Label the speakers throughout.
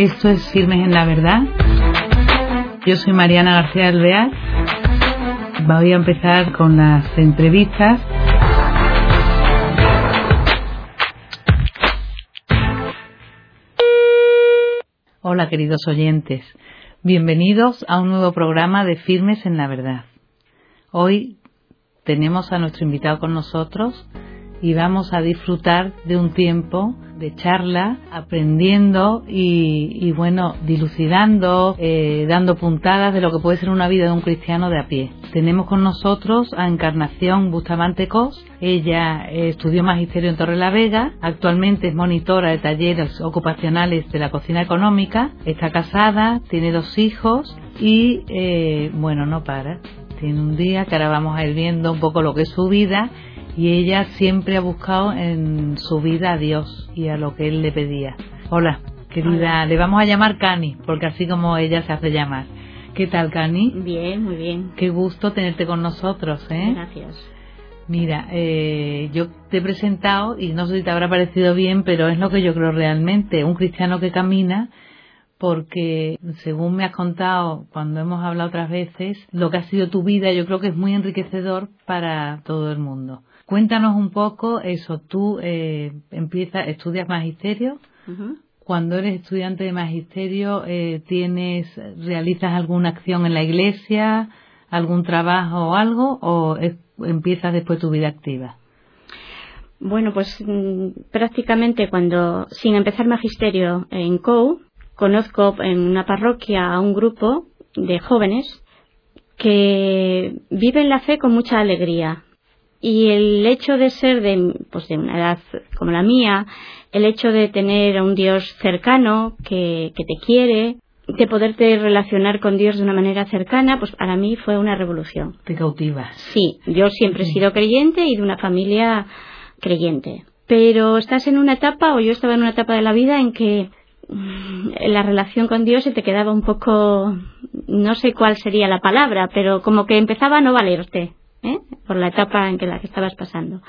Speaker 1: Esto es Firmes en la Verdad. Yo soy Mariana García Alvear. Voy a empezar con las entrevistas. Hola queridos oyentes, bienvenidos a un nuevo programa de Firmes en la Verdad. Hoy tenemos a nuestro invitado con nosotros y vamos a disfrutar de un tiempo de charla, aprendiendo y, bueno, dilucidando, eh, dando puntadas de lo que puede ser una vida de un cristiano de a pie. Tenemos con nosotros a Encarnación Bustamante Cos. Ella eh, estudió magisterio en Torre la Vega, actualmente es monitora de talleres ocupacionales de la cocina económica, está casada, tiene dos hijos y, eh, bueno, no para. Tiene un día que ahora vamos a ir viendo un poco lo que es su vida y ella siempre ha buscado en su vida a Dios y a lo que él le pedía. Hola, querida, le vamos a llamar Cani, porque así como ella se hace llamar. ¿Qué tal, Cani?
Speaker 2: Bien, muy bien.
Speaker 1: Qué gusto tenerte con nosotros, ¿eh?
Speaker 2: Gracias.
Speaker 1: Mira, eh, yo te he presentado y no sé si te habrá parecido bien, pero es lo que yo creo realmente, un cristiano que camina porque según me has contado cuando hemos hablado otras veces, lo que ha sido tu vida yo creo que es muy enriquecedor para todo el mundo. Cuéntanos un poco eso. Tú eh, empiezas, estudias magisterio. Cuando eres estudiante de magisterio, eh, tienes, realizas alguna acción en la iglesia, algún trabajo o algo, o empiezas después tu vida activa.
Speaker 2: Bueno, pues mm, prácticamente cuando, sin empezar magisterio en COU, conozco en una parroquia a un grupo de jóvenes que viven la fe con mucha alegría, y el hecho de ser de, pues de una edad como la mía, el hecho de tener a un Dios cercano que, que te quiere, de poderte relacionar con Dios de una manera cercana, pues para mí fue una revolución.
Speaker 1: Te.
Speaker 2: Sí, yo siempre he sido creyente y de una familia creyente. Pero estás en una etapa, o yo estaba en una etapa de la vida en que mm, la relación con Dios se te quedaba un poco, no sé cuál sería la palabra, pero como que empezaba a no valerte. ¿Eh? por la etapa en que la que estabas pasando.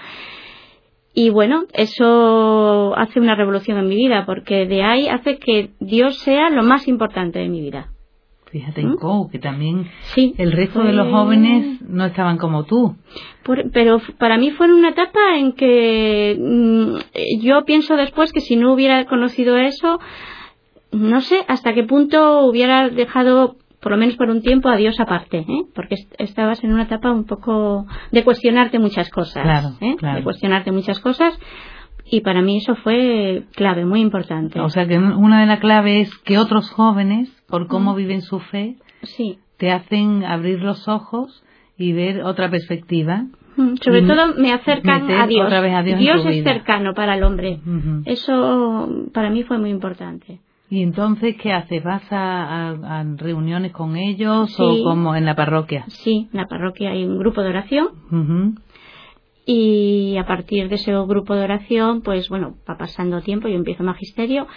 Speaker 2: Y bueno, eso hace una revolución en mi vida, porque de ahí hace que Dios sea lo más importante de mi vida.
Speaker 1: Fíjate en ¿Mm? que también el resto de los jóvenes no estaban como tú.
Speaker 2: pero para mí fue una etapa en que mm, yo pienso después que si no hubiera conocido eso, no sé hasta qué punto hubiera dejado por lo menos por un tiempo a Dios aparte, ¿eh? porque estabas en una etapa un poco de cuestionarte muchas cosas, ¿eh? de cuestionarte muchas cosas y para mí eso fue clave, muy importante.
Speaker 1: O sea que una de las claves es que otros jóvenes, por cómo viven su fe,
Speaker 2: sí.
Speaker 1: te hacen abrir los ojos y ver otra perspectiva.
Speaker 2: Sobre todo me acercan a Dios. Dios, es cercano para el hombre. Eso para mí fue muy importante.
Speaker 1: ¿Y entonces qué haces? ¿Vas a, reuniones con ellos o como en la parroquia?
Speaker 2: Sí, en la parroquia hay un grupo de oración. Y a partir de ese grupo de oración, pues bueno, va pasando tiempo, yo empiezo magisterio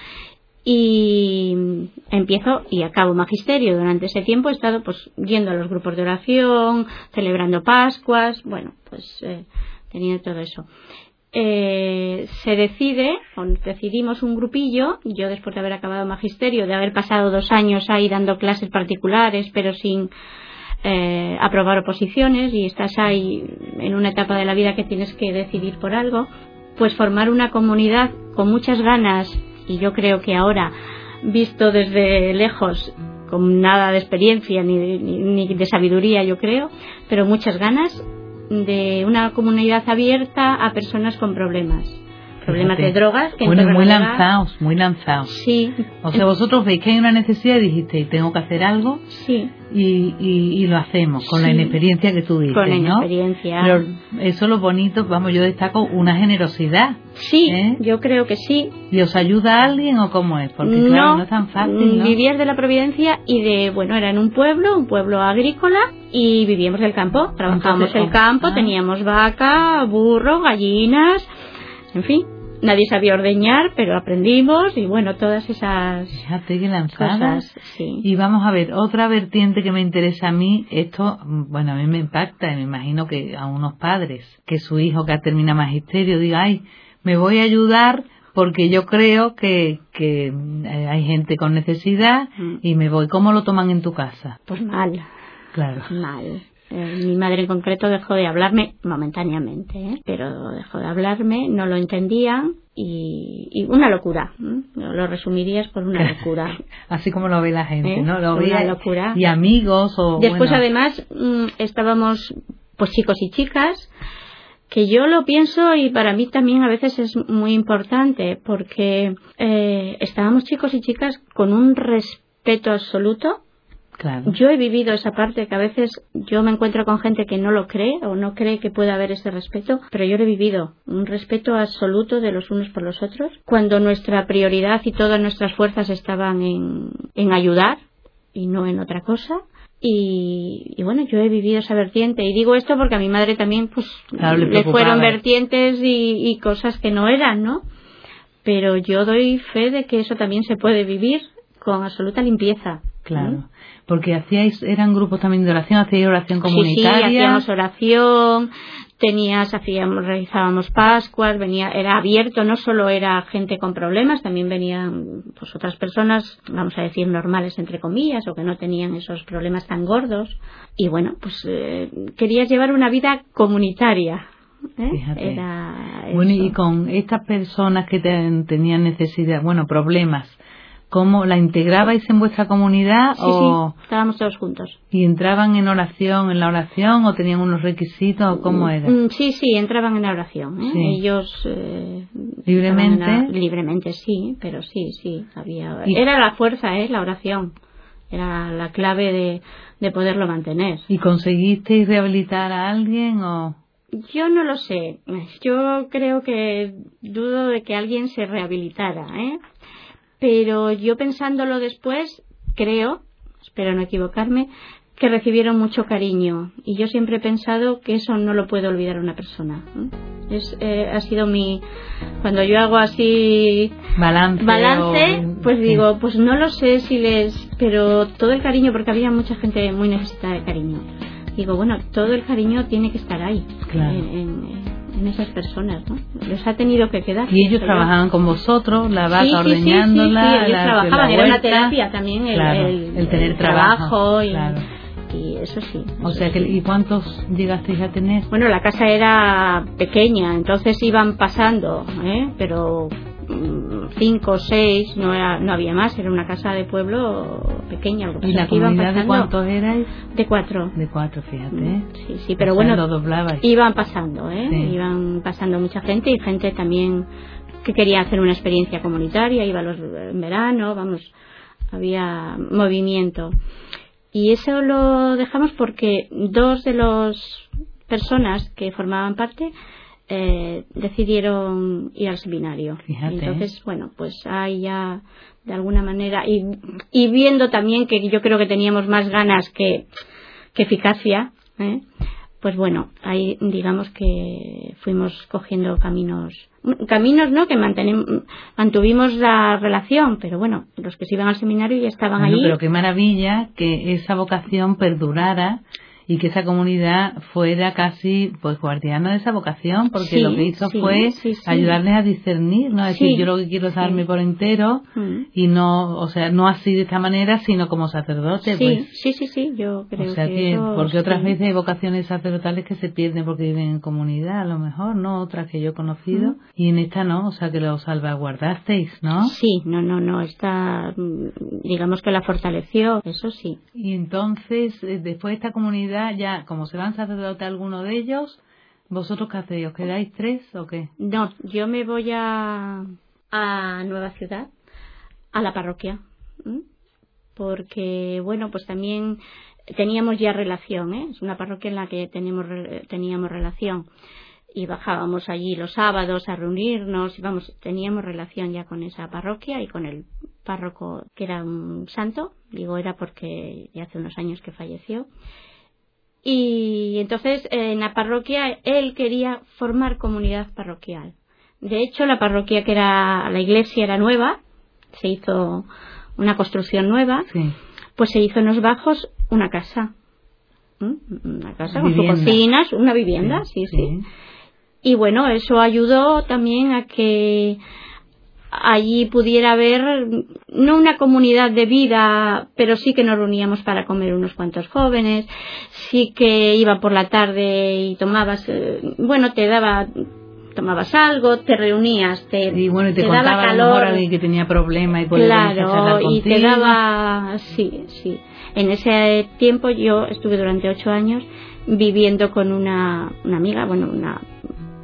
Speaker 2: y empiezo y acabo magisterio. Durante ese tiempo he estado pues yendo a los grupos de oración, celebrando Pascuas, bueno, pues eh, teniendo todo eso eh, se decide, o decidimos un grupillo, yo después de haber acabado magisterio, de haber pasado dos años ahí dando clases particulares, pero sin eh, aprobar oposiciones, y estás ahí en una etapa de la vida que tienes que decidir por algo, pues formar una comunidad con muchas ganas, y yo creo que ahora, visto desde lejos, con nada de experiencia ni, ni de sabiduría, yo creo, pero muchas ganas, de una comunidad abierta a personas con problemas. Problemas de drogas
Speaker 1: que bueno muy lanzados muy lanzados.
Speaker 2: Sí.
Speaker 1: O sea vosotros veis que hay una necesidad y dijiste tengo que hacer algo
Speaker 2: sí
Speaker 1: y, y, lo hacemos con la inexperiencia que tú dices
Speaker 2: con la
Speaker 1: inexperiencia. Pero eso es lo bonito vamos yo destaco una generosidad
Speaker 2: sí ¿eh? yo creo que sí.
Speaker 1: Y os ayuda a alguien o cómo es porque no, claro no es tan fácil ¿no?
Speaker 2: vivir de la providencia y de bueno era en un pueblo un pueblo agrícola y vivíamos el campo trabajábamos el campo ah. teníamos vaca burro gallinas en fin nadie sabía ordeñar, pero aprendimos y bueno, todas esas
Speaker 1: Fíjate que lanzadas. Y vamos a ver, otra vertiente que me interesa a mí, esto, bueno, a mí me impacta y me imagino que a unos padres, que su hijo que termina magisterio diga, ay, me voy a ayudar porque yo creo que, que eh, hay gente con necesidad
Speaker 2: Mm.
Speaker 1: y me voy. ¿Cómo lo toman en tu casa?
Speaker 2: Pues mal,
Speaker 1: Claro.
Speaker 2: mal. Eh, mi madre en concreto dejó de hablarme momentáneamente, ¿eh? pero dejó de hablarme, no lo entendían y, y una locura. ¿eh? Lo resumirías por una locura.
Speaker 1: Así como lo ve la gente,
Speaker 2: ¿Eh?
Speaker 1: ¿no? Lo
Speaker 2: Una
Speaker 1: ve
Speaker 2: locura.
Speaker 1: y amigos o
Speaker 2: Después,
Speaker 1: bueno,
Speaker 2: además, mm, estábamos, pues chicos y chicas, que yo lo pienso y para mí también a veces es muy importante, porque eh, estábamos chicos y chicas con un respeto absoluto.
Speaker 1: Claro.
Speaker 2: Yo he vivido esa parte que a veces yo me encuentro con gente que no lo cree o no cree que pueda haber ese respeto, pero yo lo he vivido, un respeto absoluto de los unos por los otros, cuando nuestra prioridad y todas nuestras fuerzas estaban en, en ayudar y no en otra cosa. Y, y bueno, yo he vivido esa vertiente y digo esto porque a mi madre también pues
Speaker 1: Claro, le
Speaker 2: fueron vertientes y, y cosas que no eran, ¿no? Pero yo doy fe de que eso también se puede vivir con absoluta limpieza.
Speaker 1: Claro, porque hacíais, eran grupos también de oración, hacíais oración
Speaker 2: Sí, sí,
Speaker 1: comunitaria.
Speaker 2: hacíamos oración, tenías, hacíamos, realizábamos Pascuas, venía, era abierto, no solo era gente con problemas, también venían pues otras personas, vamos a decir normales entre comillas, o que no tenían esos problemas tan gordos. Y bueno, pues eh, querías llevar una vida comunitaria. ¿eh?
Speaker 1: Fíjate.
Speaker 2: Era
Speaker 1: Bueno, y con estas personas que te- tenían necesidad, bueno, problemas, ¿cómo la integrabais en vuestra comunidad
Speaker 2: Sí,
Speaker 1: o
Speaker 2: sí, estábamos todos juntos.
Speaker 1: y entraban en oración, en la oración o tenían unos requisitos o cómo era?
Speaker 2: Mm, Sí, sí, entraban en la oración. ¿eh?
Speaker 1: Sí.
Speaker 2: Ellos. eh,
Speaker 1: Libremente.
Speaker 2: la- libremente, sí, pero sí, sí. había
Speaker 1: Y-
Speaker 2: Era la fuerza, ¿eh? La oración. Era la clave de, de poderlo mantener.
Speaker 1: ¿Y conseguisteis rehabilitar a alguien o
Speaker 2: Yo no lo sé. Yo creo que dudo de que alguien se rehabilitara, ¿eh? Pero yo pensándolo después, creo, espero no equivocarme, que recibieron mucho cariño. Y yo siempre he pensado que eso no lo puede olvidar una persona. Es, eh, ha sido mi. Cuando yo hago así
Speaker 1: balance?
Speaker 2: balance,
Speaker 1: o-
Speaker 2: pues digo, pues no lo sé si les. Pero todo el cariño, porque había mucha gente muy necesitada de cariño. Digo, bueno, todo el cariño tiene que estar ahí,
Speaker 1: Claro.
Speaker 2: en, en- en esas personas, ¿no? Les ha tenido que quedar.
Speaker 1: Y ellos
Speaker 2: yo.
Speaker 1: trabajaban con vosotros, la vaca
Speaker 2: Sí, sí, sí, sí,
Speaker 1: ordeñándola,
Speaker 2: sí, ellos
Speaker 1: la-
Speaker 2: trabajaban,
Speaker 1: la
Speaker 2: era una terapia también el,
Speaker 1: Claro,
Speaker 2: el-
Speaker 1: el tener
Speaker 2: el
Speaker 1: trabajo,
Speaker 2: y,
Speaker 1: claro.
Speaker 2: y eso sí.
Speaker 1: O sea que. ¿y cuántos llegasteis a tener?
Speaker 2: Bueno, la casa era pequeña, entonces iban pasando, ¿eh? pero cinco o seis, no, era, no había más, era una casa de pueblo pequeña. Que
Speaker 1: ¿Y la comunidad de
Speaker 2: pasando
Speaker 1: cuántos erais?
Speaker 2: De cuatro.
Speaker 1: De cuatro, fíjate. ¿eh?
Speaker 2: Sí, sí, pero
Speaker 1: O sea,
Speaker 2: bueno,
Speaker 1: lo
Speaker 2: iban pasando, ¿eh?
Speaker 1: Sí.
Speaker 2: Iban pasando mucha gente y gente también que quería hacer una experiencia comunitaria, iba los, en verano, vamos, había movimiento. Y eso lo dejamos porque dos de las personas que formaban parte eh, decidieron ir al seminario.
Speaker 1: Fíjate.
Speaker 2: Entonces, bueno, pues ahí ya de alguna manera y, y viendo también que yo creo que teníamos más ganas que, que eficacia, ¿eh? pues bueno, ahí digamos que fuimos cogiendo caminos, caminos no que mantuvimos la relación, pero bueno, los que se iban al seminario ya estaban
Speaker 1: Bueno,
Speaker 2: ahí.
Speaker 1: pero qué maravilla que esa vocación perdurara y que esa comunidad fuera casi pues guardiana de esa vocación porque
Speaker 2: Sí,
Speaker 1: lo que hizo
Speaker 2: sí,
Speaker 1: fue
Speaker 2: sí,
Speaker 1: ayudarles a discernir no Es decir yo lo que quiero es darme por entero
Speaker 2: Mm.
Speaker 1: y no o sea no así de esta manera sino como sacerdote
Speaker 2: Sí,
Speaker 1: pues
Speaker 2: sí, sí, sí, yo creo
Speaker 1: o sea
Speaker 2: que,
Speaker 1: que,
Speaker 2: eso
Speaker 1: porque otras veces hay vocaciones sacerdotales que se pierden porque viven en comunidad, a lo mejor, ¿no? Otras que yo he conocido.
Speaker 2: Ujú.
Speaker 1: Y en esta no, o sea que lo salvaguardasteis, ¿no?
Speaker 2: Sí, no, no, no, está, mm, digamos que la fortaleció, eso sí.
Speaker 1: Y entonces, eh, después de esta comunidad, ya, como se van sacerdotes alguno de ellos, ¿vosotros qué hacéis? ¿Os quedáis tres o qué?
Speaker 2: No, yo me voy a, a Nueva Ciudad, a la parroquia, porque, bueno, pues también teníamos ya relación, ¿eh? Es una parroquia en la que tenemos, re- teníamos relación. Y bajábamos allí los sábados a reunirnos, y vamos, teníamos relación ya con esa parroquia y con el párroco que era un santo, digo era porque ya hace unos años que falleció. Y entonces en la parroquia él quería formar comunidad parroquial. De hecho, la parroquia que era la iglesia era nueva, se hizo una construcción nueva,
Speaker 1: Sí.
Speaker 2: pues se hizo en los bajos una casa. ¿Mm? Una casa con sus cocinas, una vivienda, sí, sí. Y bueno, eso ayudó también a que allí pudiera haber no una comunidad de vida, pero sí que nos reuníamos para comer unos cuantos jóvenes, sí que iba por la tarde y tomabas, eh, bueno, te daba tomabas algo, te reunías, te,
Speaker 1: y bueno, y te,
Speaker 2: te
Speaker 1: contaba
Speaker 2: daba
Speaker 1: a lo
Speaker 2: calor.
Speaker 1: mejor alguien que tenía problemas y
Speaker 2: Claro, y te daba, sí, sí. En ese tiempo yo estuve durante ocho años viviendo con una, una amiga, bueno, una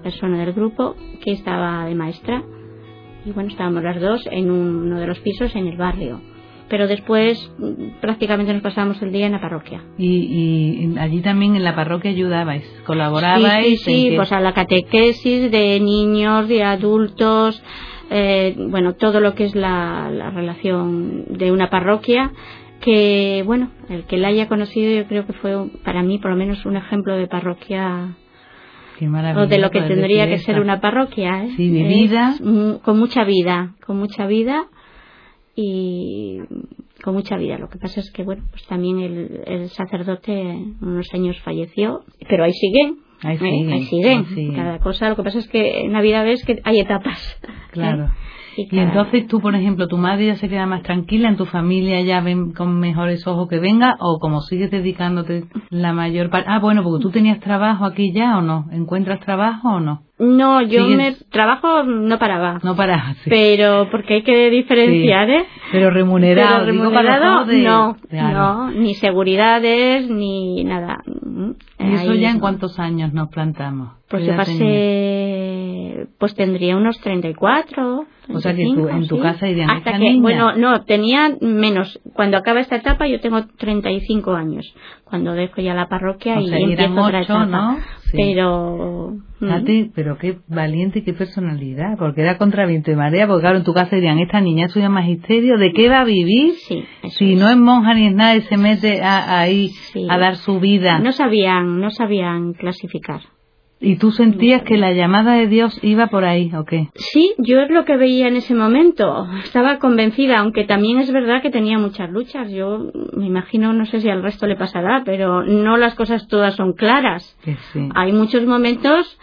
Speaker 2: persona del grupo que estaba de maestra y bueno, estábamos las dos en uno de los pisos en el barrio. Pero después prácticamente nos pasábamos el día en la parroquia.
Speaker 1: Y, y allí también en la parroquia ayudabais, colaborabais.
Speaker 2: Sí, sí, pues a la catequesis de niños, de adultos, eh, bueno, todo lo que es la, la relación de una parroquia, que, bueno, el que la haya conocido yo creo que fue para mí por lo menos un ejemplo de parroquia o de lo que tendría que ser una parroquia, ¿eh?
Speaker 1: Sí, vivida.
Speaker 2: Es, con mucha vida, con mucha vida y con mucha vida. Lo que pasa es que, bueno, pues también el, el sacerdote unos años falleció, pero ahí siguen.
Speaker 1: Ahí
Speaker 2: ¿eh?
Speaker 1: siguen,
Speaker 2: ahí siguen.
Speaker 1: ahí siguen.
Speaker 2: Cada cosa, lo que pasa es que en la vida ves que hay etapas.
Speaker 1: Claro.
Speaker 2: ¿eh?
Speaker 1: Y entonces tú, por ejemplo, tu madre ya se queda más tranquila, en tu familia ya ven con mejores ojos que venga, o como sigues dedicándote la mayor parte. Ah, bueno, porque tú tenías trabajo aquí ya o no. ¿Encuentras trabajo o no?
Speaker 2: No, yo
Speaker 1: Sigues-
Speaker 2: me trabajo no paraba.
Speaker 1: No para. sí.
Speaker 2: Pero porque hay que diferenciar, ¿eh?
Speaker 1: Pero remunerado.
Speaker 2: Pero
Speaker 1: digo, para
Speaker 2: remunerado,
Speaker 1: de-
Speaker 2: no, no, ni seguridades, ni nada. Mm,
Speaker 1: ¿Y eso
Speaker 2: ahí
Speaker 1: ya en cuántos años nos plantamos?
Speaker 2: Pues
Speaker 1: ¿Qué
Speaker 2: yo pasé, pues tendría unos 34.
Speaker 1: O sea que tú-
Speaker 2: 35,
Speaker 1: en tu
Speaker 2: sí.
Speaker 1: casa dirían,
Speaker 2: Hasta
Speaker 1: "Esta
Speaker 2: que,
Speaker 1: niña".
Speaker 2: bueno, no, tenía menos. Cuando acaba esta etapa yo tengo 35 años. Cuando dejo ya la parroquia
Speaker 1: O
Speaker 2: y
Speaker 1: sea,
Speaker 2: empiezo otra etapa.
Speaker 1: ¿no? Sí.
Speaker 2: Pero, mm,
Speaker 1: Fíjate, pero qué valiente y qué personalidad, porque era contra viento y marea, porque claro, en tu casa dirían, esta niña estudia magisterio, ¿de qué va a vivir? Si
Speaker 2: es.
Speaker 1: no es monja ni es nada y se mete a- ahí a dar su vida.
Speaker 2: no sabían, no sabían clasificar.
Speaker 1: ¿Y tú sentías que la llamada de Dios iba por ahí o qué?
Speaker 2: Sí, yo es lo que veía en ese momento. Estaba convencida, aunque también es verdad que tenía muchas luchas. Yo me imagino, no sé si al resto le pasará, pero no las cosas todas son claras.
Speaker 1: Sí.
Speaker 2: Hay muchos momentos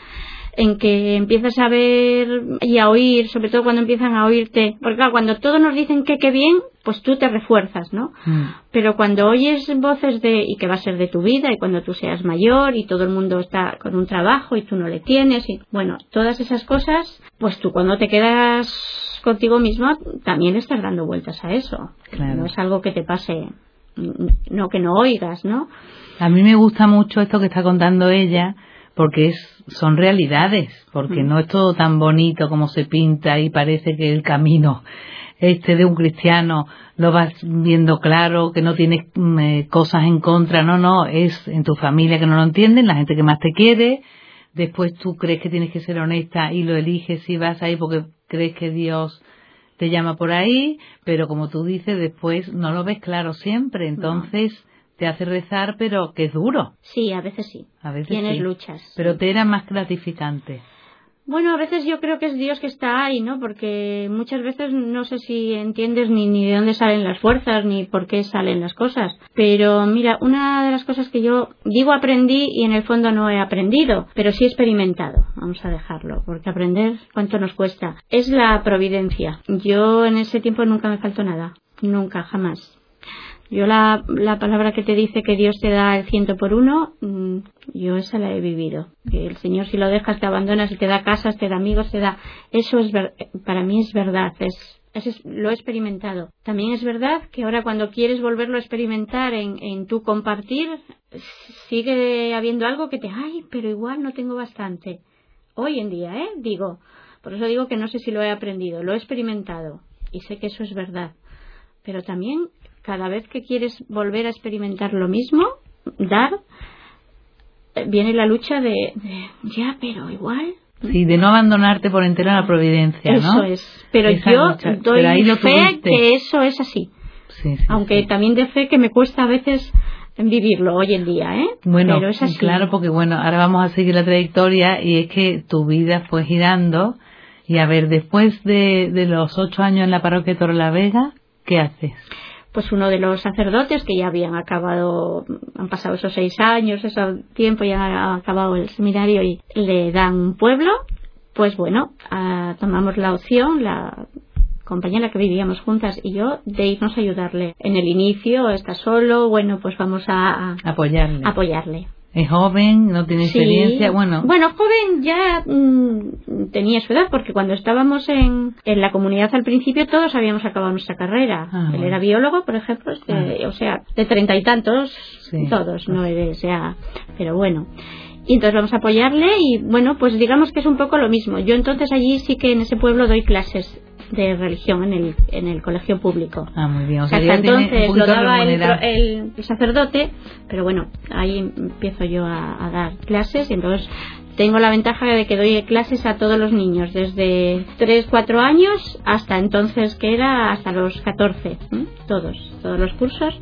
Speaker 2: en que empiezas a ver y a oír, sobre todo cuando empiezan a oírte, porque claro, cuando todos nos dicen que qué bien, pues tú te refuerzas, ¿no?
Speaker 1: Mm.
Speaker 2: Pero cuando oyes voces de y que va a ser de tu vida y cuando tú seas mayor y todo el mundo está con un trabajo y tú no le tienes y bueno, todas esas cosas, pues tú cuando te quedas contigo mismo también estás dando vueltas a eso.
Speaker 1: Claro.
Speaker 2: No es algo que te pase, no que no oigas, ¿no?
Speaker 1: A mí me gusta mucho esto que está contando ella, porque es, son realidades, porque
Speaker 2: Mm.
Speaker 1: no es todo tan bonito como se pinta y parece que el camino este de un cristiano lo vas viendo claro, que no tienes mm, eh, cosas en contra, no, no, es en tu familia que no lo entienden, la gente que más te quiere, después tú crees que tienes que ser honesta y lo eliges y vas ahí porque crees que Dios te llama por ahí, pero como tú dices, después no lo ves claro siempre, entonces te hace rezar, pero que es duro,
Speaker 2: Sí, a veces sí.
Speaker 1: a veces
Speaker 2: Tienes
Speaker 1: sí.
Speaker 2: luchas.
Speaker 1: pero te era más gratificante.
Speaker 2: Bueno, a veces yo creo que es Dios que está ahí, ¿no? Porque muchas veces no sé si entiendes ni, ni de dónde salen las fuerzas, ni por qué salen las cosas. Pero mira, una de las cosas que yo digo aprendí y en el fondo no he aprendido, pero sí he experimentado, vamos a dejarlo, porque aprender cuánto nos cuesta, es la providencia. Yo en ese tiempo nunca me faltó nada, nunca, jamás. Yo la, la palabra que te dice que Dios te da el ciento por uno, mm, yo esa la he vivido. El Señor si lo dejas te abandonas y te da casas, te da amigos, te da... Eso es ver- para mí es verdad, es, es- lo he experimentado. También es verdad que ahora cuando quieres volverlo a experimentar en, en tu compartir, sigue habiendo algo que te... Ay, pero igual no tengo bastante. Hoy en día, ¿eh? Digo. Por eso digo que no sé si lo he aprendido, lo he experimentado. Y sé que eso es verdad pero también cada vez que quieres volver a experimentar lo mismo, dar, eh, viene la lucha de, de, ya, pero igual.
Speaker 1: Sí, de no abandonarte por entero a la providencia, ¿no?
Speaker 2: Eso es. Pero
Speaker 1: Esa
Speaker 2: yo
Speaker 1: lucha.
Speaker 2: doy
Speaker 1: Pero ahí lo
Speaker 2: fe
Speaker 1: tuviste.
Speaker 2: que eso es así.
Speaker 1: Sí, sí,
Speaker 2: Aunque
Speaker 1: sí.
Speaker 2: también de fe que me cuesta a veces vivirlo hoy en día, ¿eh?
Speaker 1: Bueno,
Speaker 2: pero es así.
Speaker 1: claro, porque bueno, ahora vamos a seguir la trayectoria y es que tu vida fue girando y a ver, después de, de los ocho años en la parroquia de Torrelavega, ¿qué haces?
Speaker 2: Pues uno de los sacerdotes que ya habían acabado, han pasado esos seis años, ese tiempo, ya han acabado el seminario y le dan un pueblo, pues bueno, ah, tomamos la opción, la, compañera que vivíamos juntas y yo de irnos a ayudarle. En el inicio está solo, bueno, pues vamos a,
Speaker 1: apoyarle.
Speaker 2: apoyarle.
Speaker 1: Es joven, no tiene experiencia, bueno.
Speaker 2: Bueno, joven ya mm, tenía su edad, porque cuando estábamos en, en la comunidad al principio todos habíamos acabado nuestra carrera.
Speaker 1: Ah,
Speaker 2: Él
Speaker 1: bueno.
Speaker 2: era biólogo, por ejemplo, este,
Speaker 1: Ah.
Speaker 2: o sea, de treinta y tantos,
Speaker 1: Sí.
Speaker 2: todos, no o sea, pero bueno. Y entonces vamos a apoyarle y bueno, pues digamos que es un poco lo mismo. Yo entonces allí sí que en ese pueblo doy clases de religión en el, en el colegio público.
Speaker 1: Ah, muy bien. O sea,
Speaker 2: Hasta entonces lo daba el, el- el sacerdote, pero bueno, ahí empiezo yo a, a dar clases y entonces tengo la ventaja de que doy clases a todos los niños, desde 3, 4 años hasta entonces que era hasta los 14, ¿eh? todos, todos los cursos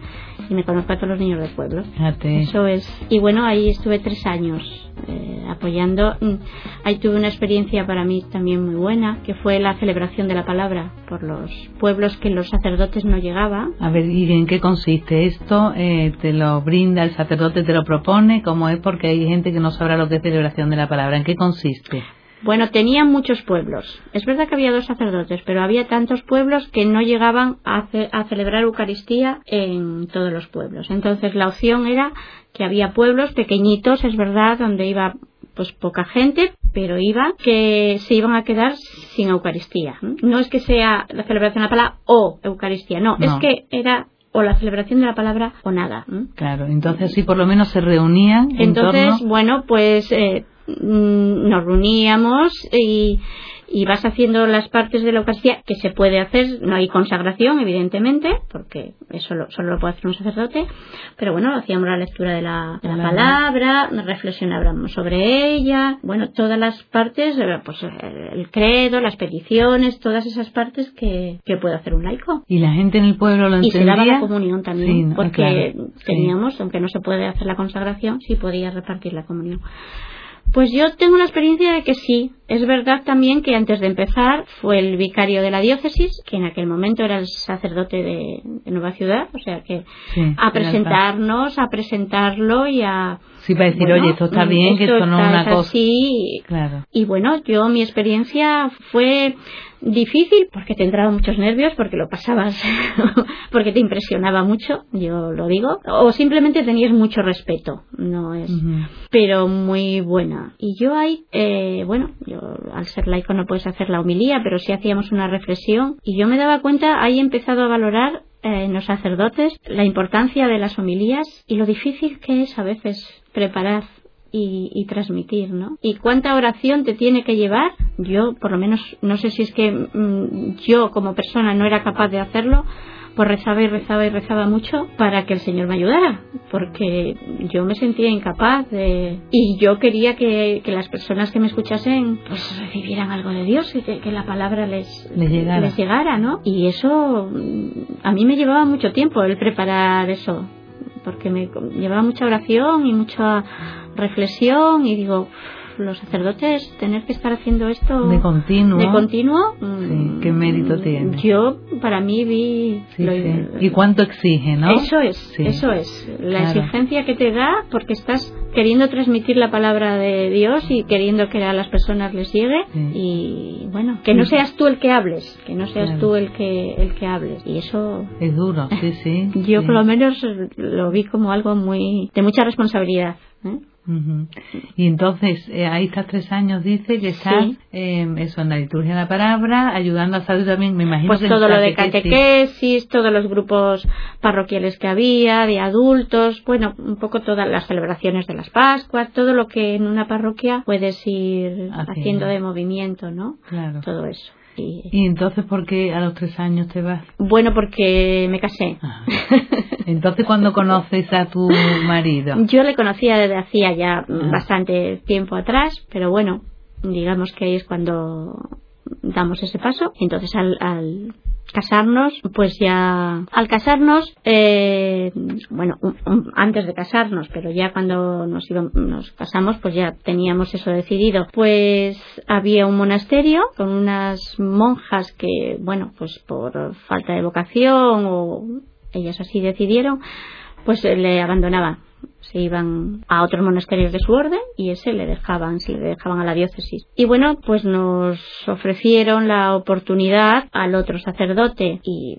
Speaker 2: y me conozco a todos los niños del pueblo.
Speaker 1: Fíjate.
Speaker 2: Eso es. Y bueno, ahí estuve tres años eh, apoyando. Mm, Ahí tuve una experiencia para mí también muy buena, que fue la celebración de la palabra por los pueblos que los sacerdotes no llegaban.
Speaker 1: A ver, ¿y en qué consiste esto? Eh, ¿Te lo brinda el sacerdote, te lo propone? ¿Cómo es? Porque hay gente que no sabrá lo que es celebración de la palabra. ¿En qué consiste?
Speaker 2: Bueno, tenían muchos pueblos. Es verdad que había dos sacerdotes, pero había tantos pueblos que no llegaban a, ce- a celebrar Eucaristía en todos los pueblos. Entonces la opción era que había pueblos pequeñitos, es verdad, donde iba pues poca gente, pero iba que se iban a quedar sin Eucaristía. No es que sea la celebración de la palabra o Eucaristía, no, es que era o la celebración de la palabra o nada.
Speaker 1: Claro, entonces sí, por lo menos se reunían en
Speaker 2: Entonces,
Speaker 1: torno-
Speaker 2: bueno, pues eh, mm, nos reuníamos y, y vas haciendo las partes de la Eucaristía que se puede hacer, no hay consagración, evidentemente, porque eso lo- solo lo puede hacer un sacerdote, pero bueno, hacíamos la lectura de la, de la palabra, reflexionábamos sobre ella, bueno, todas las partes, eh, pues eh, el credo, las peticiones, todas esas partes que, que puede hacer un laico.
Speaker 1: Y la gente en el pueblo lo
Speaker 2: Y se
Speaker 1: entendía.
Speaker 2: daba la comunión también,
Speaker 1: Sí, no,
Speaker 2: porque
Speaker 1: claro, sí.
Speaker 2: teníamos, aunque no se puede hacer la consagración, sí podía repartir la comunión. Pues yo tengo la experiencia de que sí. Es verdad también que antes de empezar fue el vicario de la diócesis, que en aquel momento era el sacerdote de, de Nueva Ciudad, o sea que
Speaker 1: Sí,
Speaker 2: a presentarnos, a presentarlo y a...
Speaker 1: Sí, para decir,
Speaker 2: bueno,
Speaker 1: oye, esto está bien, que esto no es una cosa.
Speaker 2: así.
Speaker 1: Claro.
Speaker 2: Y bueno, yo mi experiencia fue difícil porque te entraban muchos nervios, porque lo pasabas, porque te impresionaba mucho, yo lo digo, o simplemente tenías mucho respeto, no es, pero muy buena. Y yo ahí, eh, bueno, yo al ser laico no puedes hacer la homilía, pero sí hacíamos una reflexión y yo me daba cuenta, ahí he empezado a valorar eh, en los sacerdotes la importancia de las homilías y lo difícil que es a veces preparar y, y transmitir, ¿no? Y cuánta oración te tiene que llevar. Yo, por lo menos, no sé si es que mm, yo como persona no era capaz de hacerlo, pues rezaba y rezaba y rezaba mucho para que el Señor me ayudara, porque yo me sentía incapaz de... y yo quería que, que las personas que me escuchasen pues recibieran algo de Dios y que, que la palabra les,
Speaker 1: Les llegara.
Speaker 2: les llegara, ¿no? Y eso mm, a mí me llevaba mucho tiempo el preparar eso, porque me llevaba mucha oración y mucha reflexión y digo, los sacerdotes tener que estar haciendo esto
Speaker 1: De continuo.
Speaker 2: de continuo,
Speaker 1: Sí,
Speaker 2: mm,
Speaker 1: qué mérito tiene.
Speaker 2: Yo para mí vi
Speaker 1: Sí,
Speaker 2: lo-
Speaker 1: sí. ¿Y cuánto exige, no?
Speaker 2: Eso es,
Speaker 1: Sí.
Speaker 2: eso es la
Speaker 1: Claro.
Speaker 2: exigencia que te da porque estás queriendo transmitir la palabra de Dios y queriendo que a las personas les llegue
Speaker 1: Sí.
Speaker 2: y bueno, que no seas tú el que hables, que no seas
Speaker 1: Claro.
Speaker 2: tú el que el que hables y eso
Speaker 1: Es duro, sí, sí.
Speaker 2: yo
Speaker 1: sí.
Speaker 2: por lo menos lo vi como algo muy de mucha responsabilidad. ¿eh?
Speaker 1: Ujú. Y entonces, eh, ahí estás tres años, dice que estás,
Speaker 2: Sí.
Speaker 1: eh, eso, en la liturgia de la palabra, ayudando a salud también, me imagino
Speaker 2: Pues
Speaker 1: que
Speaker 2: todo lo de
Speaker 1: catequesis.
Speaker 2: catequesis, todos los grupos parroquiales que había, de adultos, bueno, un poco todas las celebraciones de las Pascuas, todo lo que en una parroquia puedes ir
Speaker 1: Haciendo.
Speaker 2: haciendo de movimiento, ¿no?
Speaker 1: Claro.
Speaker 2: Todo eso. Y,
Speaker 1: Y entonces, ¿por qué a los tres años te vas?
Speaker 2: bueno, porque me casé.
Speaker 1: Ajá. Entonces, cuando conoces a tu marido?
Speaker 2: Yo le conocía desde hacía ya
Speaker 1: Ah.
Speaker 2: bastante tiempo atrás, pero bueno, digamos que ahí es cuando damos ese paso. Entonces al, al casarnos, pues ya al casarnos, eh, bueno, un- antes de casarnos, pero ya cuando nos, íbamos, nos casamos, pues ya teníamos eso decidido. Pues había un monasterio con unas monjas que, bueno, pues por falta de vocación o ellas así decidieron, pues le abandonaban se iban a otros monasterios de su orden y ese le dejaban, se le dejaban a la diócesis. Y bueno, pues nos ofrecieron la oportunidad al otro sacerdote y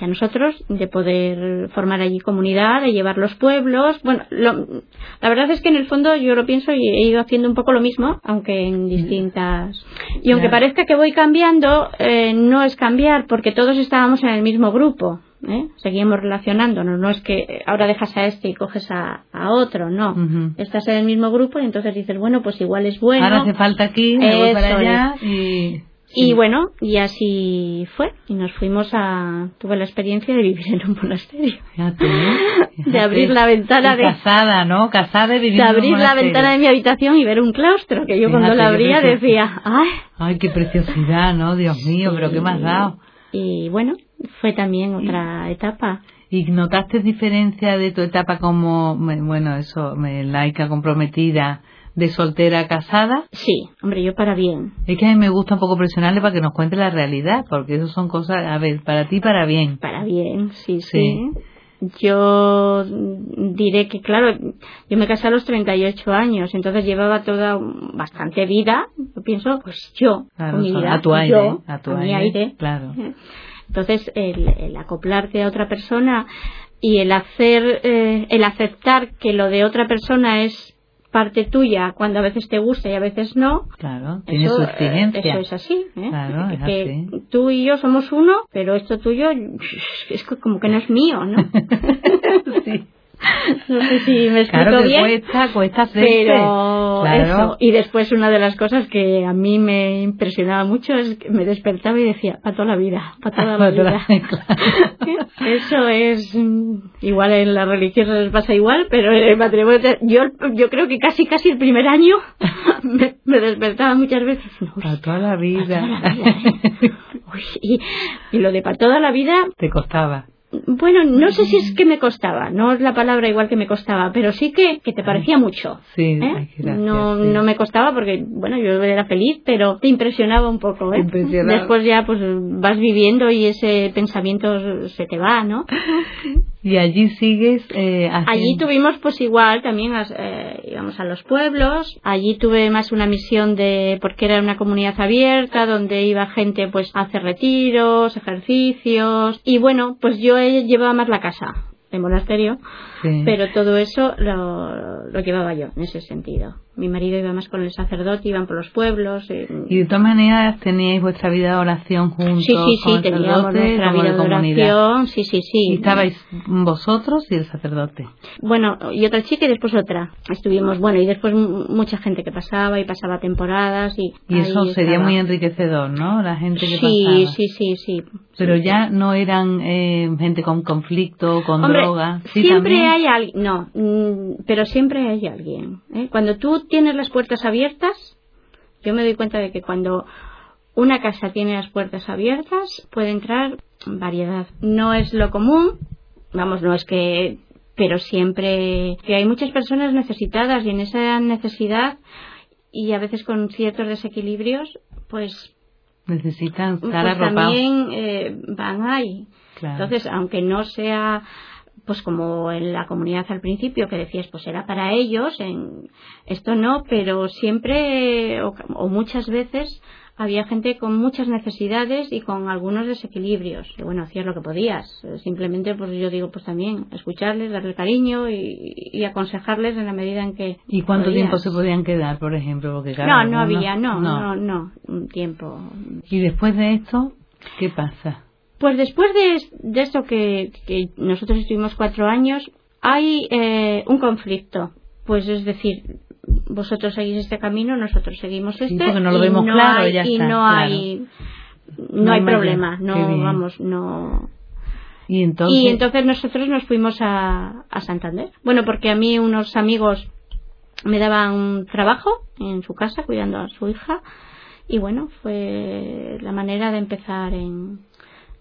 Speaker 2: a nosotros de poder formar allí comunidad, de llevar los pueblos. Bueno, la verdad es que en el fondo yo lo pienso y he ido haciendo un poco lo mismo, aunque en distintas. Y aunque parezca que voy cambiando, eh, no es cambiar porque todos estábamos en el mismo grupo. ¿Eh? seguimos relacionándonos, no es que ahora dejas a este y coges a, otro, no. Estás en el mismo grupo y entonces dices, bueno, pues igual es bueno.
Speaker 1: Ahora hace falta aquí, me voy para allá y...
Speaker 2: Y bueno, y así fue. Y nos fuimos a. Tuve la experiencia de vivir en un monasterio. De abrir la ventana de.
Speaker 1: Casada, ¿no? Casada
Speaker 2: y De abrir la ventana de mi habitación y ver un claustro. Que yo cuando la abría decía, ¡ay!
Speaker 1: ¡Ay, qué preciosidad, ¿no? Dios mío, pero qué más dado.
Speaker 2: Y bueno, fue también otra etapa.
Speaker 1: ¿Y notaste diferencia de tu etapa como, bueno, eso, laica comprometida, de soltera a casada?
Speaker 2: Sí, hombre, yo para bien.
Speaker 1: Es que a mí me gusta un poco presionarle para que nos cuente la realidad, porque eso son cosas, a ver, para ti para bien.
Speaker 2: Para bien, sí, sí. Yo diré que, claro, yo me casé a los 38 años, entonces llevaba toda bastante vida, yo pienso, pues yo, mi vida,
Speaker 1: a tu aire, a, tu
Speaker 2: mi aire.
Speaker 1: Claro.
Speaker 2: Entonces, el, acoplarte a otra persona y el hacer, eh, el aceptar que lo de otra persona es parte tuya cuando a veces te gusta y a veces no.
Speaker 1: Claro, tiene su exigencia.
Speaker 2: Eso es así. ¿eh?
Speaker 1: Claro, es
Speaker 2: que
Speaker 1: así.
Speaker 2: tú y yo somos uno, pero esto tuyo es como que no es mío, ¿no?
Speaker 1: sí.
Speaker 2: No sé si me explico
Speaker 1: claro que
Speaker 2: bien.
Speaker 1: Cuesta, cuesta
Speaker 2: pero eso. Y después una de las cosas que a mí me impresionaba mucho es que me despertaba y decía, para toda la vida, para toda la vida. eso es mm, igual en las religiosas les pasa igual, pero en el matrimonio yo, yo creo que casi casi el primer año me, despertaba muchas veces.
Speaker 1: para toda la vida.
Speaker 2: ¿eh? y, y lo de para toda la vida.
Speaker 1: Te costaba
Speaker 2: bueno, no sé si es que me costaba, no es la palabra igual que me costaba, pero sí que, que te parecía mucho.
Speaker 1: Sí,
Speaker 2: ¿eh?
Speaker 1: no,
Speaker 2: no me costaba porque, bueno, yo era feliz, pero te impresionaba un poco, ¿eh? Después ya pues vas viviendo y ese pensamiento se te va, ¿no?
Speaker 1: Y allí sigues. Eh,
Speaker 2: allí tuvimos, pues igual, también eh, íbamos a los pueblos. Allí tuve más una misión de. porque era una comunidad abierta donde iba gente, pues, a hacer retiros, ejercicios. Y bueno, pues yo llevaba más la casa de monasterio, pero todo eso lo, lo llevaba yo en ese sentido mi marido iba más con el sacerdote, iban por los pueblos.
Speaker 1: Eh, y de todas maneras teníais vuestra vida de oración juntos.
Speaker 2: Sí, sí, sí, teníamos nuestra vida de, oración. Sí, sí, sí.
Speaker 1: ¿Y estabais vosotros y el sacerdote?
Speaker 2: Bueno, y otra chica y después otra. Estuvimos, bueno, y después mucha gente que pasaba y pasaba temporadas. Y,
Speaker 1: y eso sería muy enriquecedor, ¿no? La gente que
Speaker 2: sí, Sí, sí, sí.
Speaker 1: Pero ya no eran eh, gente con conflicto, con droga.
Speaker 2: siempre hay alguien, no, mm, pero siempre hay alguien. ¿eh? Cuando tú tienes las puertas abiertas, yo me doy cuenta de que cuando una casa tiene las puertas abiertas puede entrar variedad. No es lo común, vamos, no es que, pero siempre que hay muchas personas necesitadas y en esa necesidad y a veces con ciertos desequilibrios, pues
Speaker 1: necesitan
Speaker 2: pues
Speaker 1: estar
Speaker 2: también eh, van ahí. Entonces, aunque no sea pues como en la comunidad al principio que decías pues era para ellos en esto no pero siempre o, muchas veces había gente con muchas necesidades y con algunos desequilibrios. Y bueno hacías lo que podías. Simplemente pues yo digo pues también escucharles darle cariño y, aconsejarles en la medida en que
Speaker 1: y cuánto tiempo se podían quedar por ejemplo porque
Speaker 2: no no había no, no. no un tiempo.
Speaker 1: Y después de esto qué pasa
Speaker 2: pues después de, esto que, nosotros estuvimos cuatro años, hay eh, un conflicto. Pues es decir, vosotros seguís este camino, nosotros seguimos este.
Speaker 1: porque no lo vemos claro,
Speaker 2: hay,
Speaker 1: ya
Speaker 2: y no hay no, hay problema, no vamos, no.
Speaker 1: Y entonces...
Speaker 2: y entonces nosotros nos fuimos a, a Santander. Bueno, porque a mí unos amigos me daban un trabajo en su casa cuidando a su hija y bueno, fue la manera de empezar en,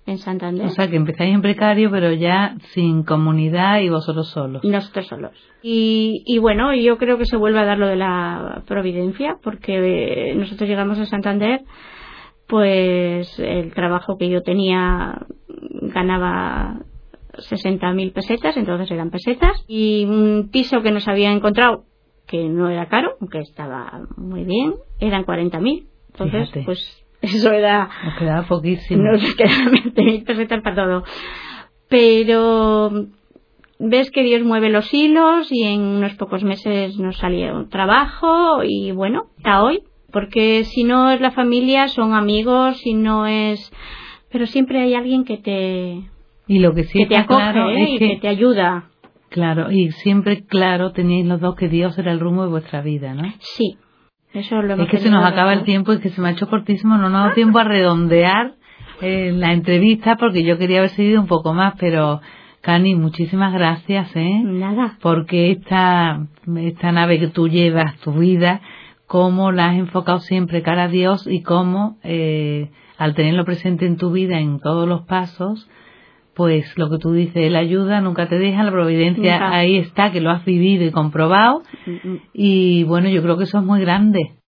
Speaker 2: en Santander.
Speaker 1: O sea, que empezáis en precario, pero ya sin comunidad y vosotros solos.
Speaker 2: Nosotros solos. Y, y bueno, yo creo que se vuelve a dar lo de la providencia, porque nosotros llegamos a Santander, pues el trabajo que yo tenía ganaba 60.000 pesetas, entonces eran pesetas, y un piso que nos había encontrado, que no era caro, aunque estaba muy bien, eran 40.000. Entonces, pues eso era...
Speaker 1: Nos quedaba poquísimo.
Speaker 2: Nos quedaban 20.000 pesetas para todo. Pero ves que Dios mueve los hilos y en unos pocos meses nos salió un trabajo y bueno, hasta hoy. Porque si no es la familia, son amigos, si no es... Pero siempre hay alguien que te...
Speaker 1: Y lo que sí
Speaker 2: te acoge ¿eh? y que, te ayuda.
Speaker 1: Claro, y siempre claro tenéis los dos que Dios era el rumbo de vuestra vida, ¿no?
Speaker 2: Sí, eso lo
Speaker 1: Es que se nos acaba el tiempo, y que se me ha hecho cortísimo, no nos ha dado tiempo a redondear eh, la entrevista porque yo quería haber seguido un poco más, pero Cani, muchísimas gracias, ¿eh?
Speaker 2: Nada.
Speaker 1: Porque esta, esta nave que tú llevas, tu vida, cómo la has enfocado siempre cara a Dios y cómo, eh, al tenerlo presente en tu vida en todos los pasos, pues lo que tú dices, la ayuda nunca te deja, la providencia ahí está, que lo has vivido y comprobado. Mm, mm. Y bueno, yo creo que eso es muy grande.